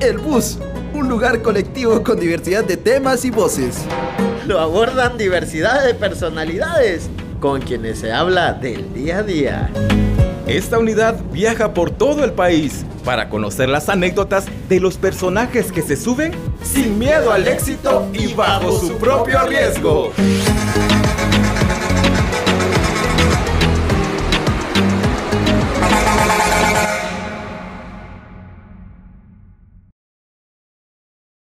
El Bus, un lugar colectivo con diversidad de temas y voces. Lo abordan diversidad de personalidades con quienes se habla del día a día. Esta unidad viaja por todo el país para conocer las anécdotas de los personajes que se suben sin miedo al éxito y bajo su propio riesgo.